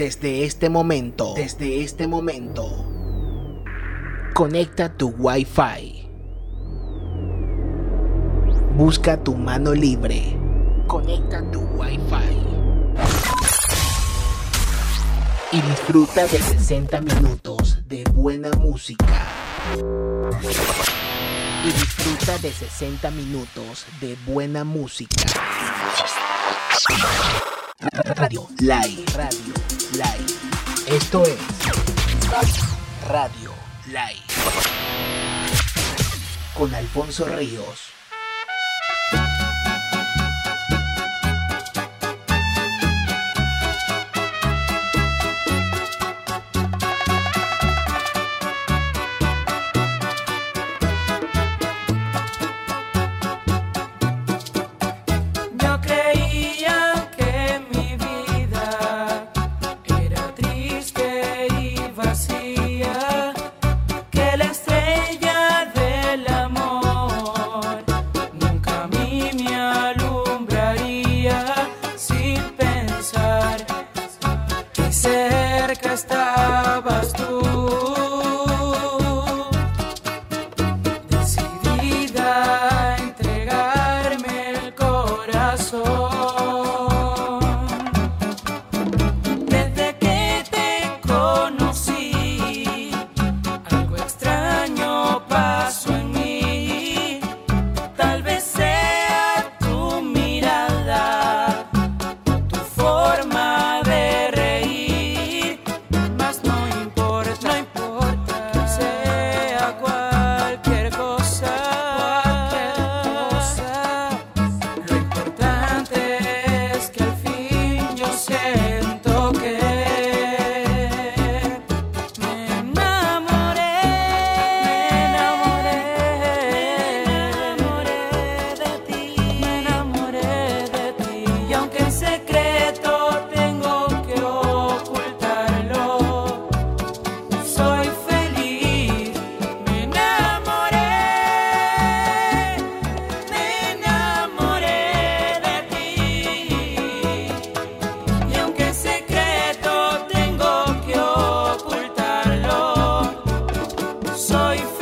Desde este momento, desde este momento, conecta tu Wi-Fi. Busca tu mano libre. Conecta tu Wi-Fi. Y disfruta de 60 minutos de buena música. Y disfruta de 60 minutos de buena música. Radio Live. Radio Live. Esto es Radio Live. Con Alfonso Ríos. cerca estaba. Cápsulas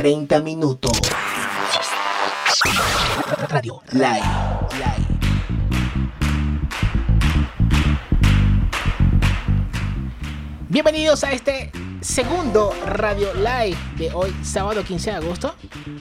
30 minutos. Radio Live. Bienvenidos a este segundo Radio Live de hoy, sábado 15 de agosto.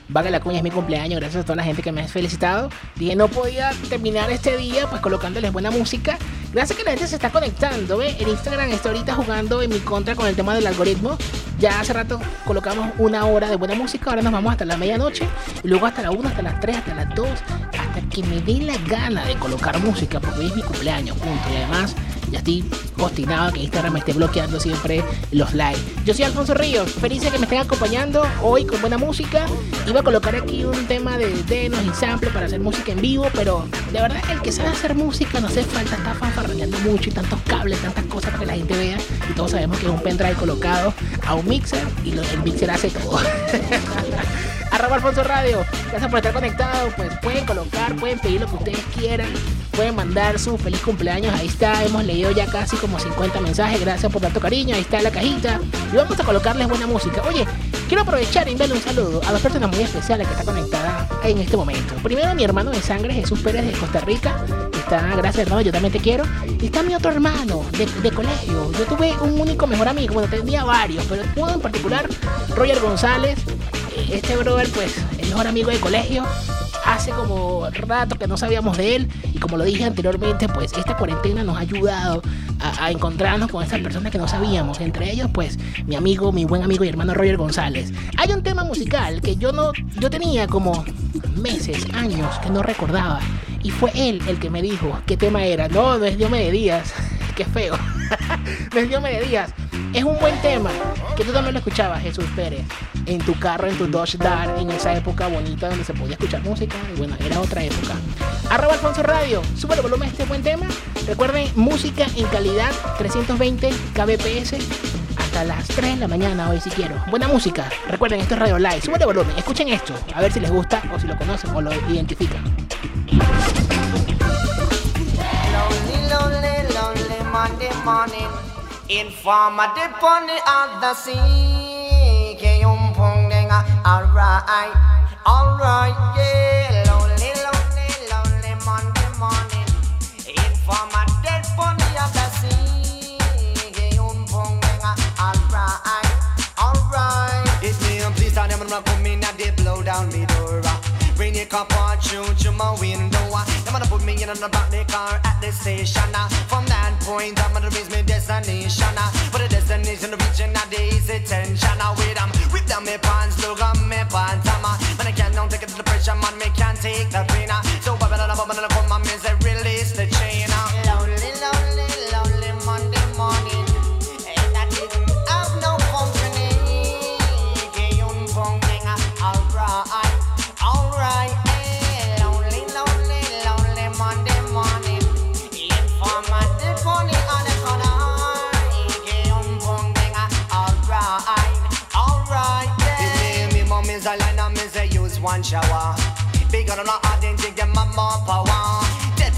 Vaga la cuña es mi cumpleaños, gracias a toda la gente que me ha felicitado. Dije, no podía terminar este día pues colocándoles buena música. Gracias que la gente se está conectando, ¿ve? En Instagram está ahorita jugando en mi contra con el tema del algoritmo. Ya hace rato colocamos una hora de buena música, ahora nos vamos hasta la medianoche, y luego hasta la 1, hasta las 3, hasta las 2, hasta que me dé la gana de colocar música, porque hoy es mi cumpleaños, punto. Y además, ya estoy postinado que Instagram me esté bloqueando siempre los likes. Yo soy Alfonso Ríos, feliz de que me estén acompañando hoy con buena música. Iba a colocar aquí un tema de denos y sample para hacer música en vivo, pero de verdad el que sabe hacer música no hace falta estar fanfarroneando mucho y tantos cables, tantas cosas para que la gente vea. Y todos sabemos que es un pendrive colocado a un mixer y el mixer hace todo. arroba Alfonso Radio. Gracias por estar conectados. Pues pueden colocar, pueden pedir lo que ustedes quieran. Pueden mandar su feliz cumpleaños. Ahí está. Hemos leído ya casi como 50 mensajes. Gracias por tanto cariño. Ahí está la cajita. Y vamos a colocarles buena música. Oye, quiero aprovechar y enviarle un saludo a dos personas muy especiales que están conectadas en este momento. Primero, mi hermano de sangre, Jesús Pérez de Costa Rica. Está, gracias hermano, yo también te quiero. Y está mi otro hermano de, de colegio. Yo tuve un único mejor amigo. Bueno, tenía varios, pero uno en particular, Roger González este brother, pues, mejor amigo de colegio. Hace como rato que no sabíamos de él y como lo dije anteriormente, pues esta cuarentena nos ha ayudado a, encontrarnos con estas personas que no sabíamos. Entre ellos, pues mi amigo, mi buen amigo y hermano Roger González. Hay un tema musical que yo no, yo tenía como meses, años que no recordaba y fue él el que me dijo qué tema era. No, no es Dios me de días, qué feo. no es Dios de días. Es un buen tema que tú también lo escuchabas, Jesús Pérez en tu carro, en tu Dodge Dart, en esa época bonita donde se podía escuchar música. Y bueno, era otra época. Arroba Alfonso Radio, sube el volumen este buen tema. Recuerden, música en calidad, 320 kbps. Hasta las 3 de la mañana hoy si quiero. Buena música. Recuerden, esto es Radio Live. Sube el volumen, escuchen esto. A ver si les gusta o si lo conocen o lo identifican. Informative on the other sea. Kayum pong denga. Alright, alright, yeah. Lonely, lonely, lonely Monday morning. Informative on the other sea. Kayum pong denga. Alright, alright. It's me and please, I'm not coming at the blow down me door. Bring your cup on, shoot you my window. Put me in the back the car at the station. From that point, I'm gonna reach my destination. But the destination, the region, not the easy tension. Wait, I'm whip down my pants, look on my pants. I'm man, I can't don't take it to the pressure, man. Me can't take the pain.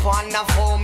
fun, a four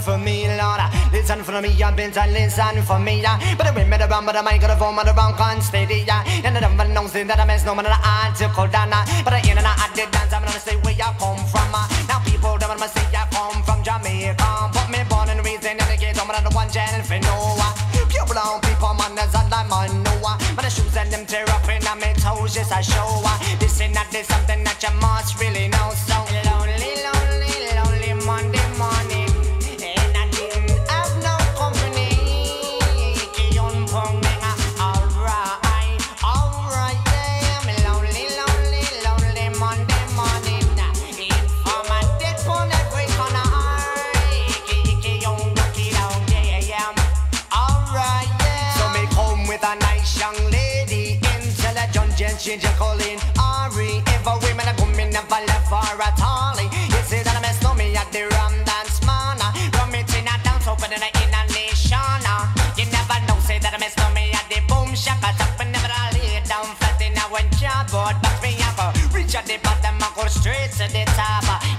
for me, Lord. Listen for me, you better listen for me. Yeah. But I remember the but the microphone, but the wrong steady. And I don't know that I miss no man article down. But I ain't I did dance, I'm gonna say where you come from. Now people don't wanna say you come from Jamaica. But me born and raised in the ghetto, I'm the one channel for Noah. Pure brown people, man, that's all I'm on Noah. But the shoes and them tear up in my toes, yes, I show. I This is not this something to the top.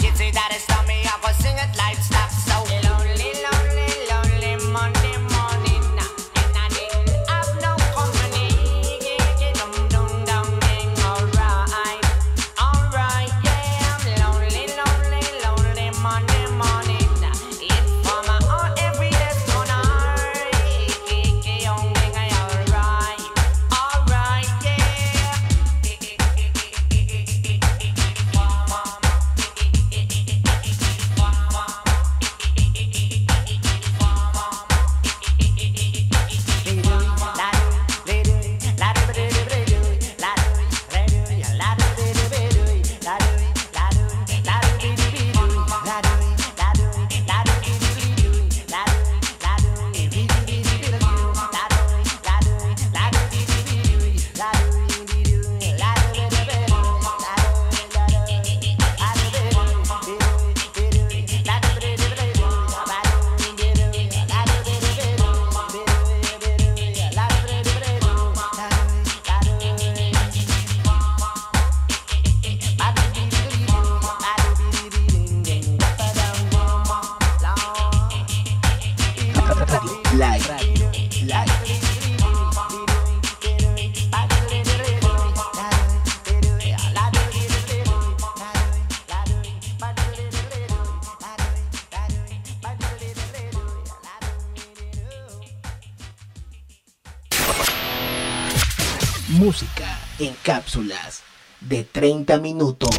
Música en cápsulas de 30 minutos.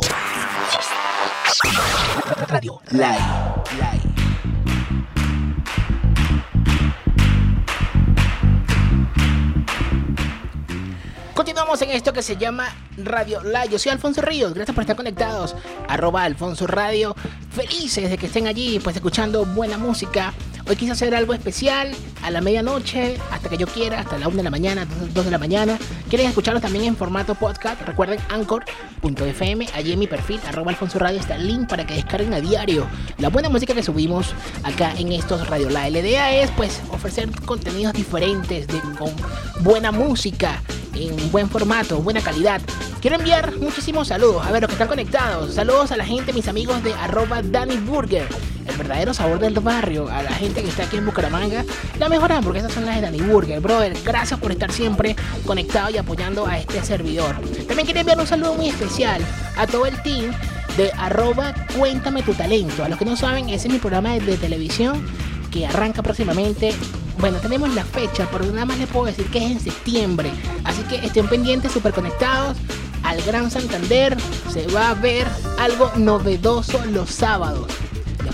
Radio Live. Continuamos en esto que se llama Radio Live. Yo soy Alfonso Ríos. Gracias por estar conectados. Arroba Alfonso Radio. Felices de que estén allí, pues escuchando buena música Hoy quise hacer algo especial a la medianoche, hasta que yo quiera, hasta la 1 de la mañana, 2 de la mañana. Quieren escucharlo también en formato podcast, recuerden anchor.fm, allí en mi perfil, arroba Alfonso Radio, está el link para que descarguen a diario la buena música que subimos acá en estos Radio Live. La idea es pues ofrecer contenidos diferentes, de, con buena música, en buen formato, buena calidad. Quiero enviar muchísimos saludos, a ver los que están conectados. Saludos a la gente, mis amigos de arroba Danny Burger el verdadero sabor del barrio, a la gente que está aquí en Bucaramanga, la mejor hamburguesas son las de Danny Burger. Brother, gracias por estar siempre conectado y apoyando a este servidor. También quiero enviar un saludo muy especial a todo el team de arroba Cuéntame tu talento. A los que no saben, ese es mi programa de, televisión que arranca próximamente bueno, tenemos la fecha, pero nada más les puedo decir que es en septiembre. Así que estén pendientes, súper conectados al Gran Santander. Se va a ver algo novedoso los sábados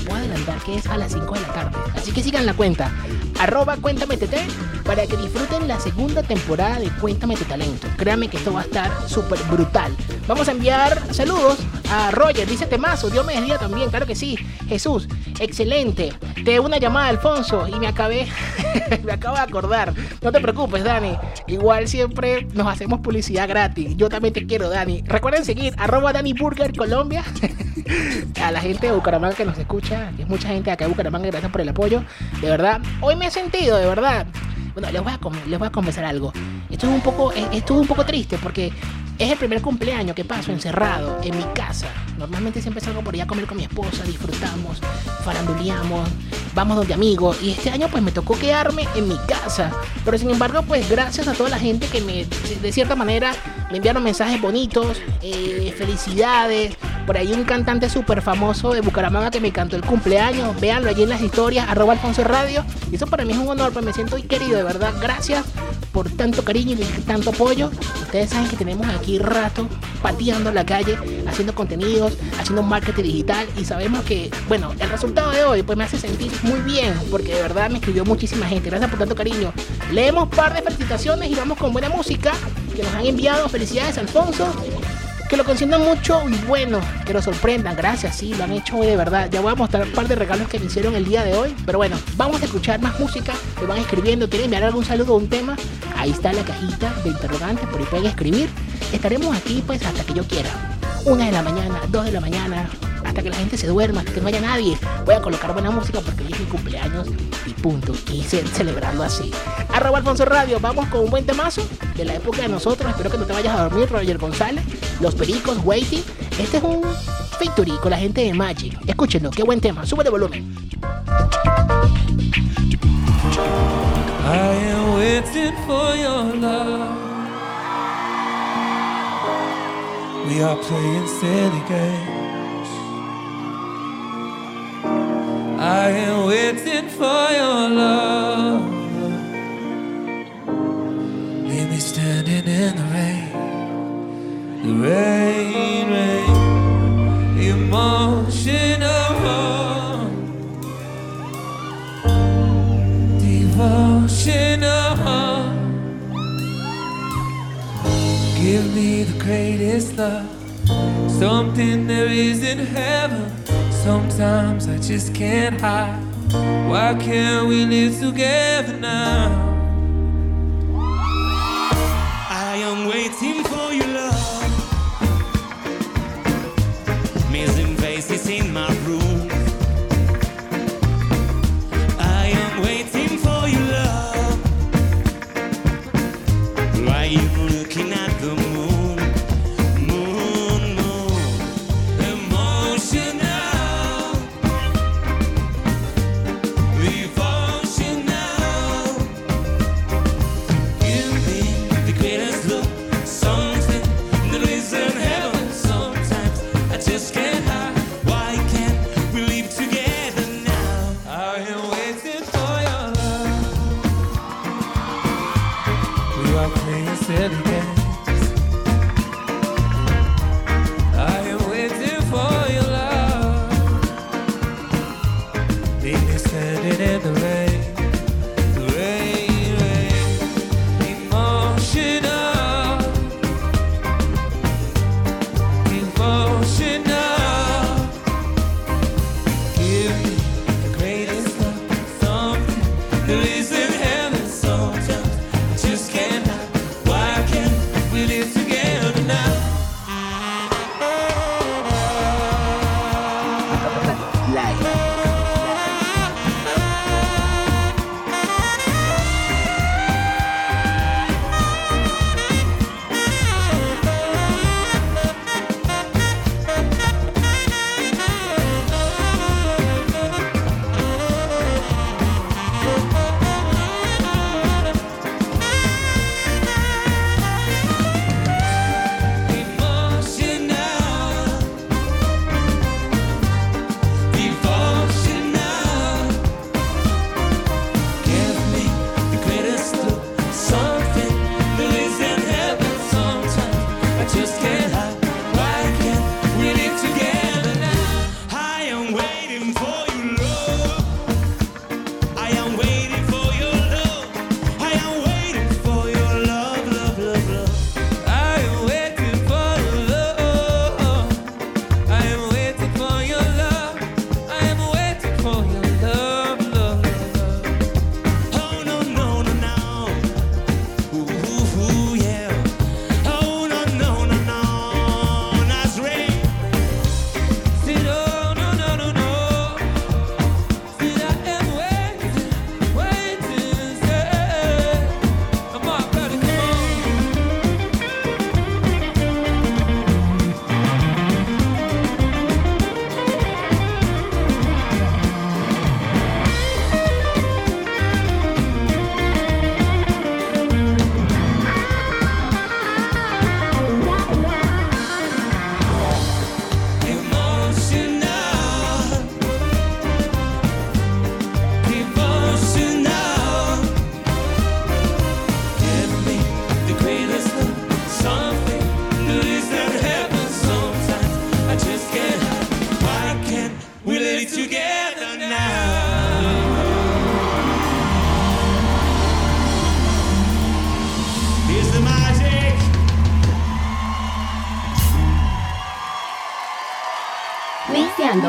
puedo adelantar que es a las 5 de la tarde. Así que sigan la cuenta, arroba Cuéntame TT, para que disfruten la segunda temporada de Cuéntame tu talento. Créanme que esto va a estar súper brutal. Vamos a enviar saludos a Roger, dice Temazo, Dios me bendiga también, claro que sí. Jesús, excelente. Te una llamada, Alfonso, y me acabé, me acabo de acordar. No te preocupes, Dani. Igual siempre nos hacemos publicidad gratis. Yo también te quiero, Dani. Recuerden seguir arroba Dani Burger Colombia. a la gente de Bucaramanga que nos escucha, que es mucha gente acá de Bucaramanga, gracias por el apoyo. De verdad, hoy me he sentido, de verdad. Bueno, les voy a, les voy a confesar algo. Esto es un poco, esto es un poco triste porque es el primer cumpleaños que paso encerrado en mi casa. Normalmente siempre salgo por allá a comer con mi esposa, disfrutamos, faranduleamos, vamos donde amigos. Y este año pues me tocó quedarme en mi casa. Pero sin embargo pues gracias a toda la gente que me, de cierta manera, me enviaron mensajes bonitos, eh, felicidades. Por ahí un cantante súper famoso de Bucaramanga que me cantó el cumpleaños. Véanlo allí en las historias, arroba Alfonso Radio. Y eso para mí es un honor, pues me siento muy querido, de verdad. Gracias por tanto cariño y tanto apoyo. Ustedes saben que tenemos aquí rato pateando la calle, haciendo contenidos, haciendo marketing digital y sabemos que, bueno, el resultado de hoy pues me hace sentir muy bien porque de verdad me escribió muchísima gente. Gracias por tanto cariño. Leemos par de felicitaciones y vamos con buena música que nos han enviado. Felicidades, Alfonso que lo consientan mucho y bueno, que lo sorprendan. Gracias, sí, lo han hecho hoy de verdad. Ya voy a mostrar un par de regalos que me hicieron el día de hoy. Pero bueno, vamos a escuchar más música. Me van escribiendo, quieren enviar algún saludo o un tema. Ahí está la cajita de interrogantes, por ahí pueden escribir. Estaremos aquí pues hasta que yo quiera. Una de la mañana, dos de la mañana, hasta que la gente se duerma, hasta que no haya nadie. Voy a colocar buena música porque hoy es mi cumpleaños y punto. Quise celebrarlo así. Arroba Alfonso Radio, vamos con un buen temazo de la época de nosotros. Espero que no te vayas a dormir, Roger González. Los Pericos, Waiting. Este es un victory con la gente de Magic. Escúchenlo, qué buen tema. Sube de volumen. I am waiting for your love. We are playing silly games. I am waiting for your love. Leave me standing in the rain, the rain, greatest love, something there is in heaven Sometimes I just can't hide. Why can't we live together now? I am waiting for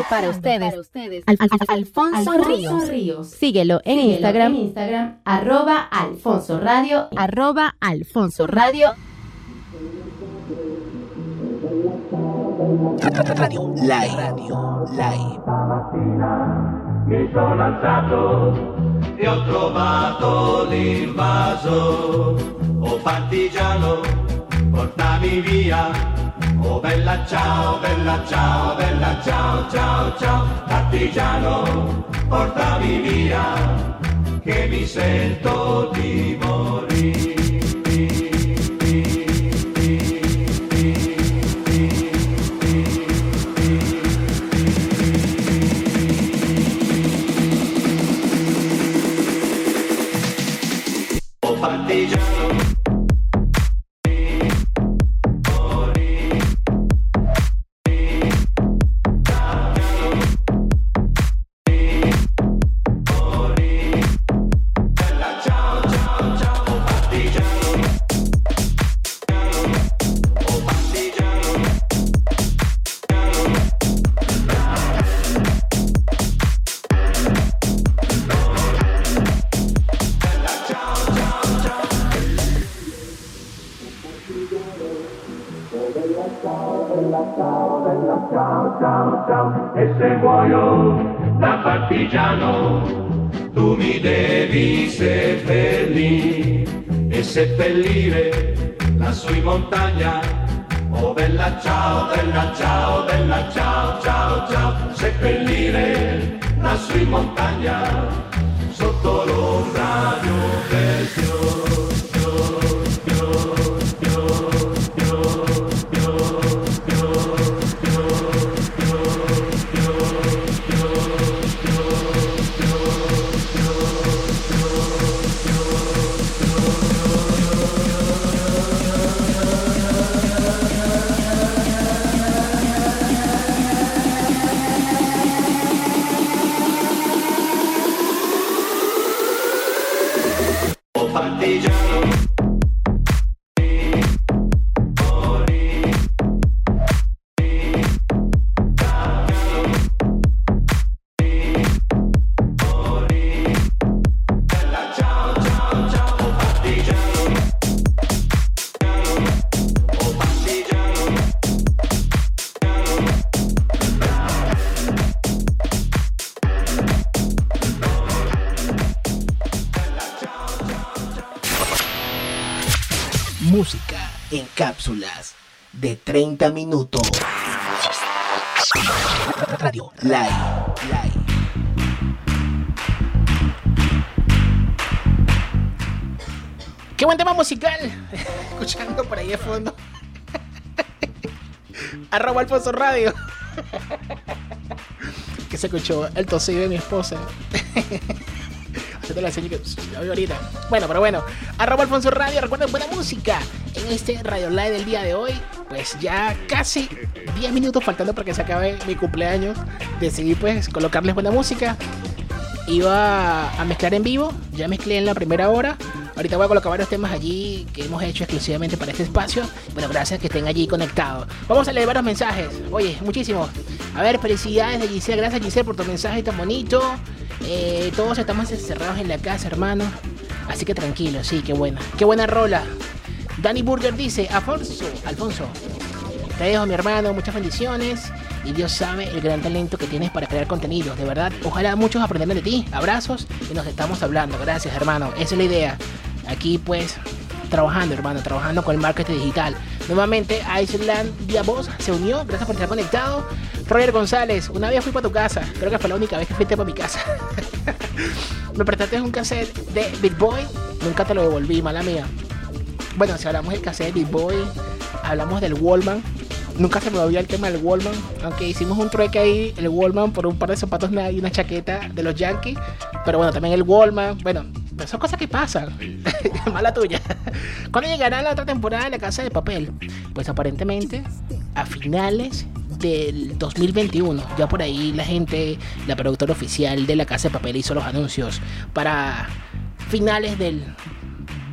para ustedes, Alfonso, Ríos. Síguelo en Instagram, Instagram, arroba Alfonso Radio, arroba Alfonso Radio. Radio Live. Radio Live. Mi sono alzato e ho trovato l'invaso. Oh partigiano, portami via Oh bella ciao, bella ciao, bella ciao, ciao, ciao, partigiano, portami via, che mi sento di morire. montagna. Oh bella ciao, bella ciao, bella ciao, ciao, ciao, seppellire la in montagna. Cápsulas de 30 minutos. Radio Live. Live. Qué buen tema musical. Escuchando por ahí de fondo. Arroba Alfonso Radio. que se escuchó el tosido de mi esposa. La que la ahorita. Bueno, pero bueno. Arroba Alfonso Radio. Recuerden buena música. En este Radio Live del día de hoy. Pues ya casi 10 minutos faltando para que se acabe mi cumpleaños. Decidí pues colocarles buena música. Iba a mezclar en vivo. Ya mezclé en la primera hora. Ahorita voy a colocar varios temas allí que hemos hecho exclusivamente para este espacio. Bueno, gracias que estén allí conectados. Vamos a leer varios mensajes. Oye, muchísimos. A ver, felicidades de Giselle. Gracias Giselle por tu mensaje tan bonito. Eh, todos estamos encerrados en la casa, hermano. Así que tranquilo, sí, qué buena. Qué buena rola. Danny Burger dice, Alfonso, Alfonso, te dejo mi hermano, muchas bendiciones. Y Dios sabe el gran talento que tienes para crear contenido. De verdad, ojalá muchos aprendan de ti. Abrazos y nos estamos hablando. Gracias, hermano. Esa es la idea. Aquí pues trabajando, hermano, trabajando con el marketing digital. Nuevamente, Iceland Vía Voz se unió. Gracias por estar conectado. Roger González, una vez fui para tu casa. Creo que fue la única vez que fuiste para mi casa. Me prestaste un cassette de Big Boy. Nunca te lo devolví, mala mía. Bueno, si hablamos del cassette de Big Boy, hablamos del Wallman. Nunca se me olvidó el tema del Wallman. Aunque hicimos un trueque ahí, el Wallman por un par de zapatos y una chaqueta de los Yankees. Pero bueno, también el Wallman. Bueno, son cosas que pasan. Mala tuya. ¿Cuándo llegará la otra temporada de La Casa de Papel? Pues aparentemente a finales del 2021. Ya por ahí la gente, la productora oficial de La Casa de Papel hizo los anuncios para finales del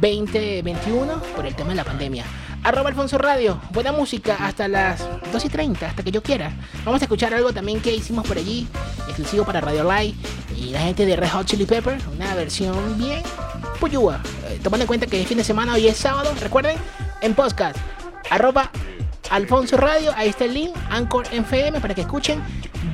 2021 por el tema de la pandemia. Arroba Alfonso Radio, buena música hasta las 2 y 30, hasta que yo quiera. Vamos a escuchar algo también que hicimos por allí, exclusivo para Radio Live y la gente de Red Hot Chili Pepper, una versión bien puyúa. Eh, tomando en cuenta que es fin de semana, hoy es sábado, recuerden, en podcast, arroba Alfonso Radio, ahí está el link, Anchor FM, para que escuchen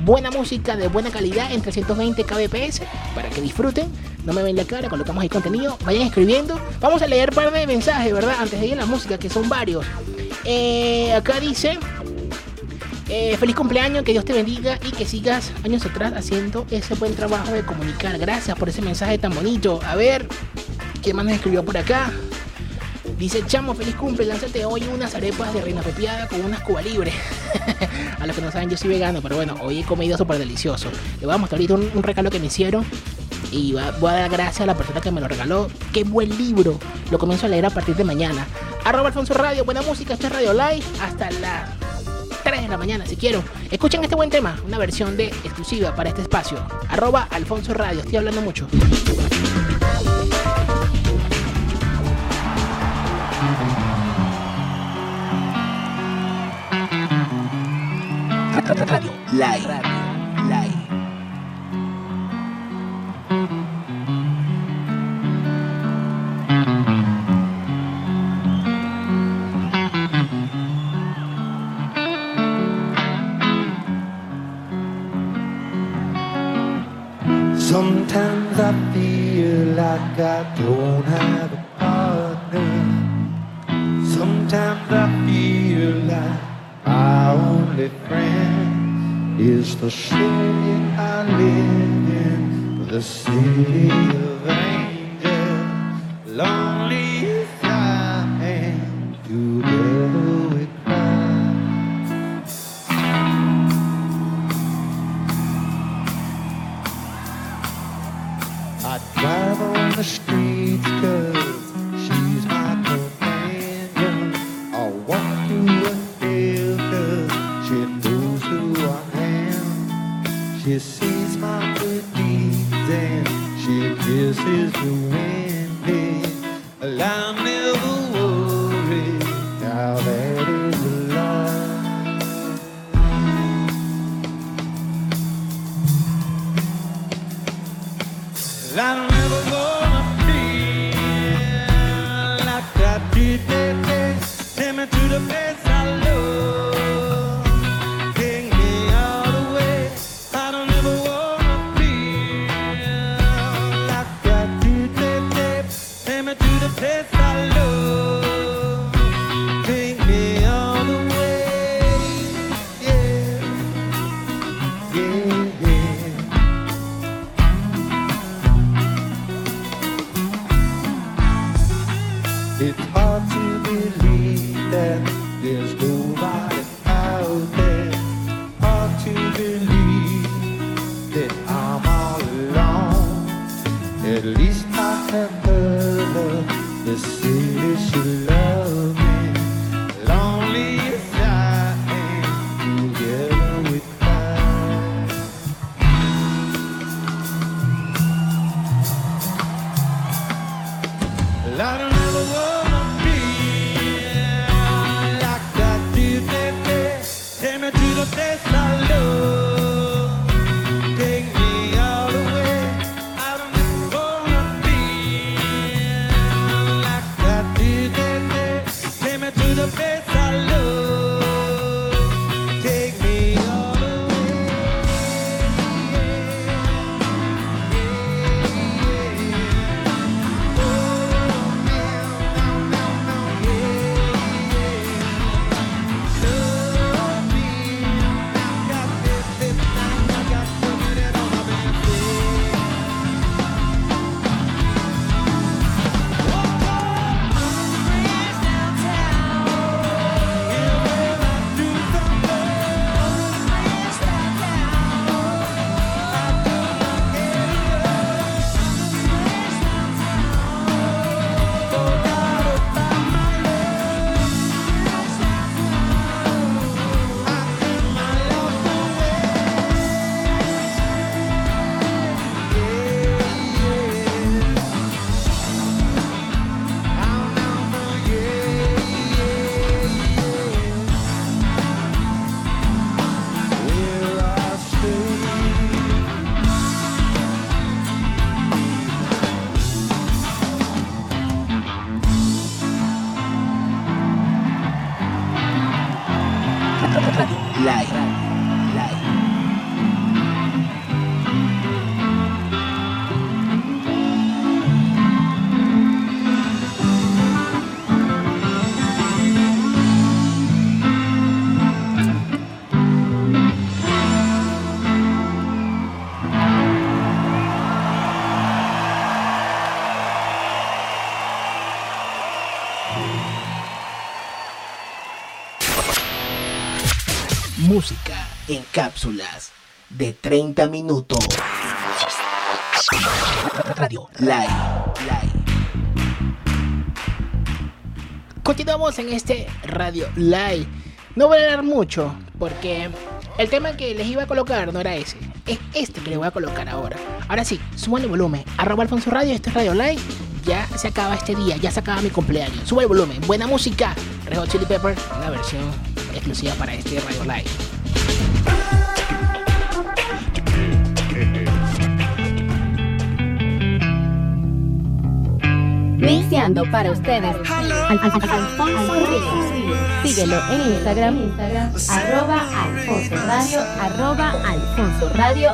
buena música de buena calidad en 320 kbps, para que disfruten. No me ven la cara, colocamos ahí contenido, vayan escribiendo. Vamos a leer un par de mensajes, ¿verdad? Antes de ir a la música, que son varios. Eh, acá dice... Eh, feliz cumpleaños, que Dios te bendiga y que sigas años atrás haciendo ese buen trabajo de comunicar. Gracias por ese mensaje tan bonito. A ver, ¿qué más nos escribió por acá? Dice, chamo, feliz cumple, lánzate hoy unas arepas de reina pepiada con unas cuba libre. a los que no saben, yo soy vegano, pero bueno, hoy he comido súper delicioso. Le voy a mostrar ahorita un, un regalo que me hicieron y voy a dar gracias a la persona que me lo regaló. Qué buen libro. Lo comienzo a leer a partir de mañana. Arroba Alfonso Radio, buena música, este es Radio Live hasta las 3 de la mañana si quiero. Escuchen este buen tema, una versión de exclusiva para este espacio. Arroba Alfonso Radio, estoy hablando mucho. Radio Live. Live. Sometimes I feel like I don't is the city I live in, the city the best. Live. Cápsulas de 30 minutos. Radio Live. Continuamos en este Radio Live. No voy a hablar mucho porque el tema que les iba a colocar no era ese. Es este que les voy a colocar ahora. Ahora sí, suban el volumen. Arroba Alfonso Radio, este es Radio Live. Ya se acaba este día, ya se acaba mi cumpleaños. Sube el volumen. Buena música. Red Hot Chili Pepper, una versión exclusiva para este Radio Live. Mixeando para ustedes. Al- al- al- Alfonso Ríos. Síguelo en Instagram, Instagram, arroba Alfonso Radio, arroba Alfonso Radio.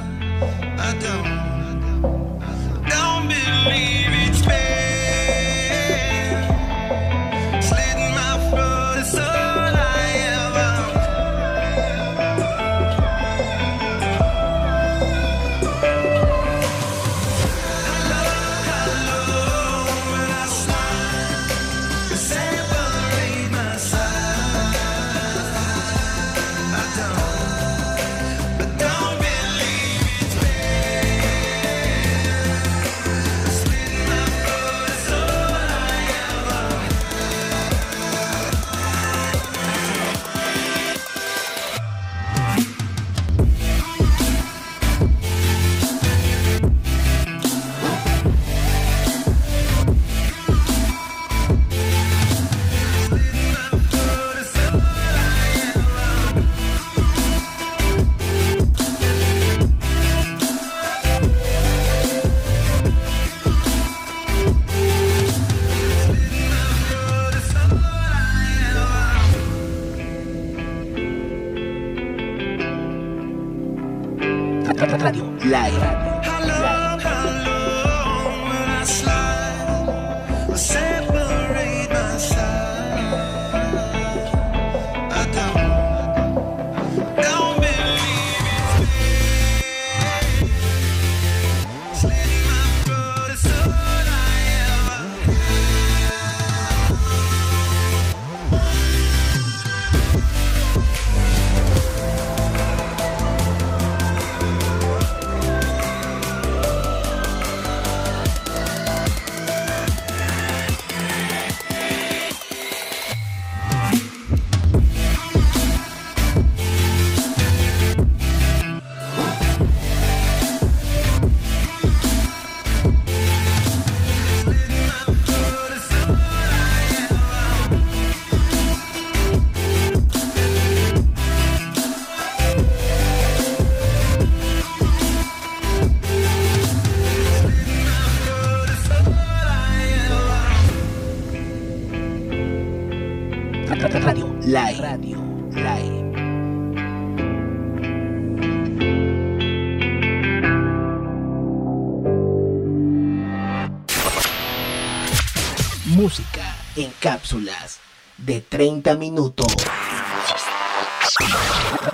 Música en cápsulas de 30 minutos.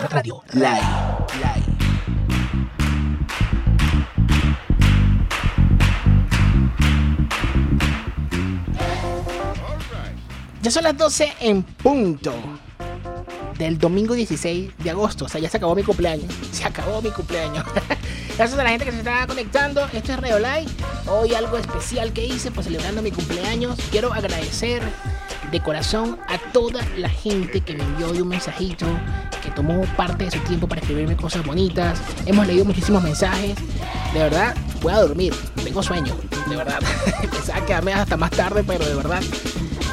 Radio Live. Ya son las 12 en punto del domingo 16 de agosto. O sea, ya se acabó mi cumpleaños. Se acabó mi cumpleaños. Gracias a la gente que se está conectando. Esto es Radio Live. Hoy algo especial que hice, pues celebrando mi cumpleaños. Quiero agradecer de corazón a toda la gente que me envió un mensajito, que tomó parte de su tiempo para escribirme cosas bonitas. Hemos leído muchísimos mensajes. De verdad, voy a dormir. Tengo sueño. De verdad. Pensaba quedarme hasta más tarde, pero de verdad.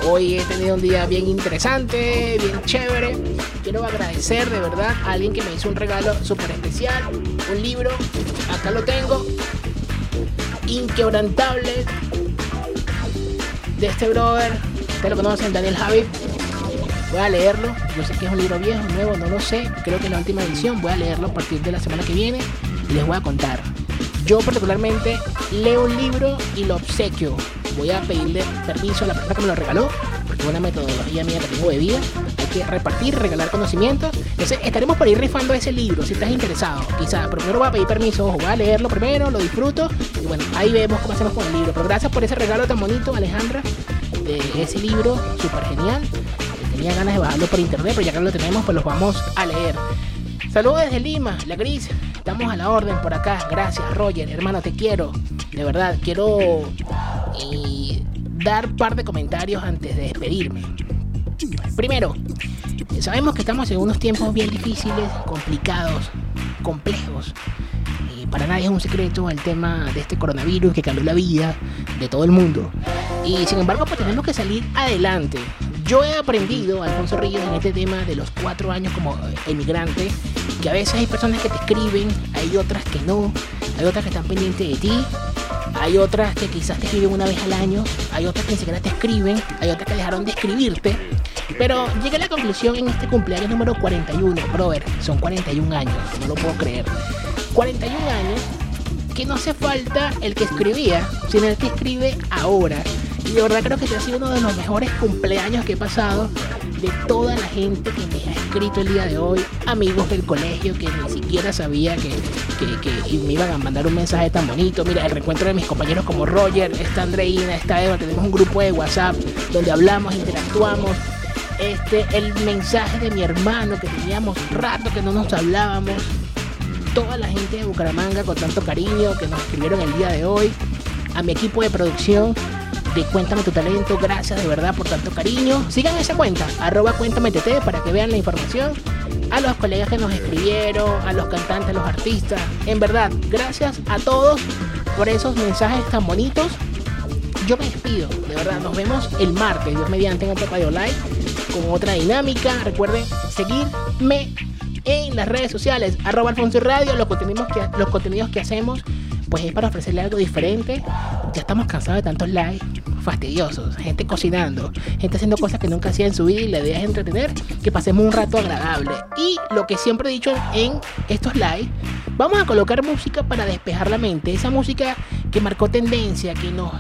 Hoy he tenido un día bien interesante, bien chévere. Quiero agradecer de verdad a alguien que me hizo un regalo súper especial. Un libro, acá lo tengo. Inquebrantable. De este brother. Ustedes lo conocen, Daniel Javi. Voy a leerlo. Yo sé que es un libro viejo, nuevo, no lo sé. Creo que es la última edición. Voy a leerlo a partir de la semana que viene. Y les voy a contar. Yo particularmente leo un libro y lo obsequio. Voy a pedirle permiso a la persona que me lo regaló, porque es una metodología mía que tengo de. Que repartir, regalar conocimientos. Entonces estaremos por ir rifando ese libro, si estás interesado. Quizás, pero primero voy a pedir permiso, ojo, voy a leerlo primero, lo disfruto. Y bueno, ahí vemos cómo hacemos con el libro. Pero gracias por ese regalo tan bonito, Alejandra, de ese libro, súper genial. Tenía ganas de bajarlo por internet, pero ya que lo tenemos, pues los vamos a leer. Saludos desde Lima, la Gris. Estamos a la orden por acá. Gracias, Roger. Hermano, te quiero. De verdad, quiero eh, dar par de comentarios antes de despedirme. Primero, sabemos que estamos en unos tiempos bien difíciles, complicados, complejos. Y para nadie es un secreto el tema de este coronavirus que cambió la vida de todo el mundo. Y sin embargo, pues tenemos que salir adelante. Yo he aprendido, Alfonso Ríos, en este tema de los cuatro años como emigrante, que a veces hay personas que te escriben, hay otras que no, hay otras que están pendientes de ti, hay otras que quizás te escriben una vez al año, hay otras que ni siquiera te escriben, hay otras que dejaron de escribirte. Pero llegué a la conclusión en este cumpleaños número 41, brother, son 41 años, no lo puedo creer. 41 años que no hace falta el que escribía, sino el que escribe ahora. Y de verdad creo que este ha sido uno de los mejores cumpleaños que he pasado de toda la gente que me ha escrito el día de hoy, amigos del colegio que ni siquiera sabía que, me iban a mandar un mensaje tan bonito. Mira, el reencuentro de mis compañeros como Roger, está Andreina, está Eva, tenemos un grupo de WhatsApp donde hablamos, interactuamos. Este, el mensaje de mi hermano que teníamos rato que no nos hablábamos. Toda la gente de Bucaramanga con tanto cariño que nos escribieron el día de hoy. A mi equipo de producción de Cuéntame tu talento. Gracias de verdad por tanto cariño. Sigan esa cuenta, arroba Cuéntame TT, para que vean la información. A los colegas que nos escribieron, a los cantantes, a los artistas. En verdad, gracias a todos por esos mensajes tan bonitos. Yo me despido, de verdad. Nos vemos el martes, Dios mediante, en otro Radio Live con otra dinámica. Recuerden seguirme en las redes sociales, arroba Alfonso Radio. Los contenidos que, los contenidos que hacemos pues es para ofrecerle algo diferente. Ya estamos cansados de tantos live fastidiosos, gente cocinando, gente haciendo cosas que nunca hacía en su vida y la idea es entretener, que pasemos un rato agradable. Y lo que siempre he dicho en estos live, vamos a colocar música para despejar la mente, esa música que marcó tendencia, que nos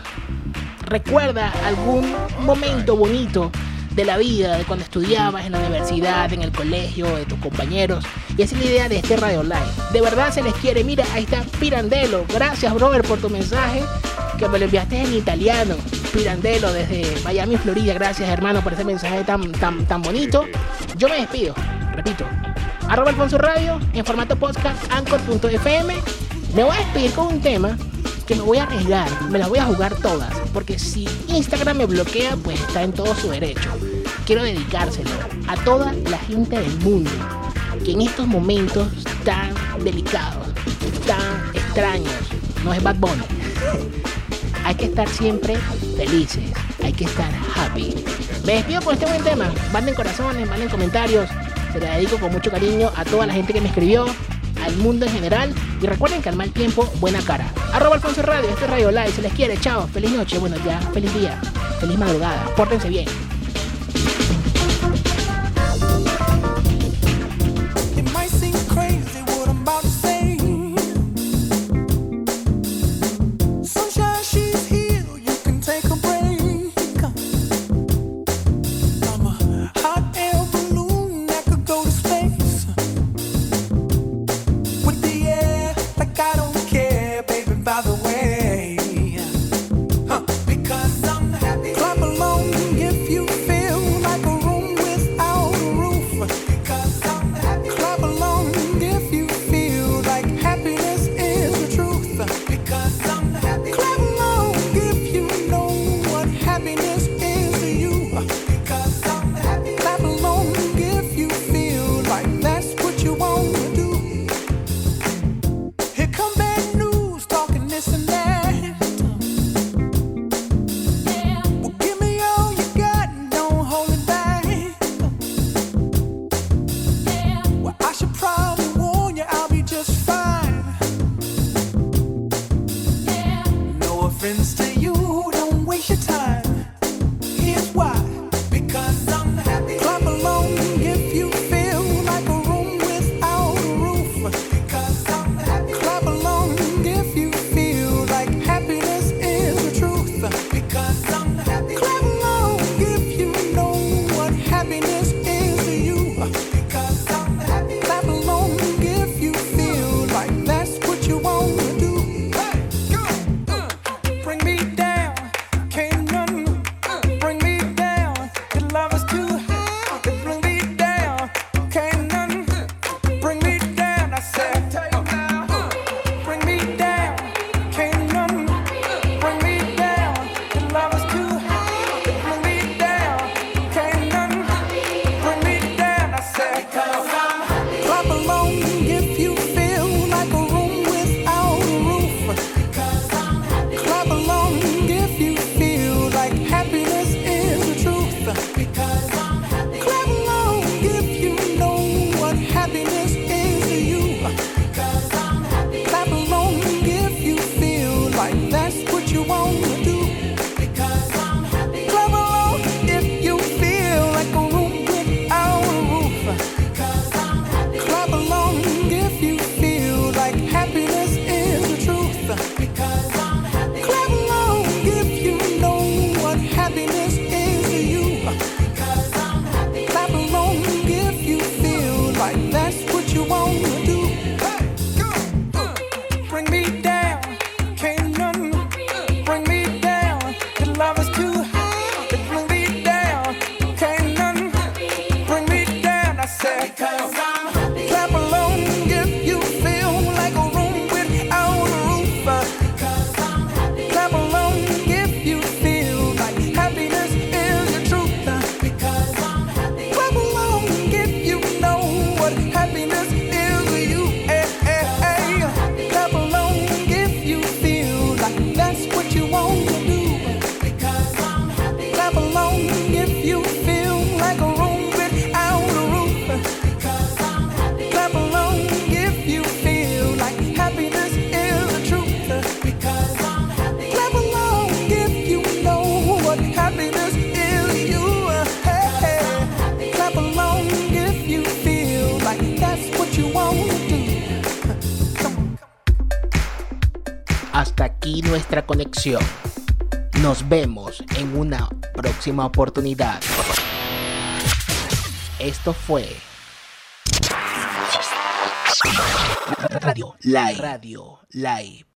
recuerda algún momento bonito de la vida, de cuando estudiabas en la universidad, en el colegio, de tus compañeros. Y esa es la idea de este Radio Live. De verdad se les quiere. Mira, ahí está Pirandello. Gracias, brother, por tu mensaje que me lo enviaste en italiano. Pirandello desde Miami, Florida. Gracias, hermano, por ese mensaje tan, tan, tan bonito. Yo me despido. Repito. Arroba Alfonso Radio en formato podcast anchor.fm. Me voy a despedir con un tema que me voy a arriesgar, me las voy a jugar todas, porque si Instagram me bloquea, pues está en todo su derecho. Quiero dedicárselo a toda la gente del mundo que en estos momentos tan delicados, tan extraños, no es Bad Bunny. hay que estar siempre felices, hay que estar happy. Me despido con este buen tema. Manden corazones, manden comentarios. Se la dedico con mucho cariño a toda la gente que me escribió, al mundo en general. Y recuerden que al mal tiempo, buena cara. Arroba Alfonso Radio, este es Radio Live. Se les quiere, chao. Feliz noche, bueno, ya, feliz día, feliz madrugada. Pórtense bien. nuestra conexión. Nos vemos en una próxima oportunidad. Esto fue Radio Live. Radio Live.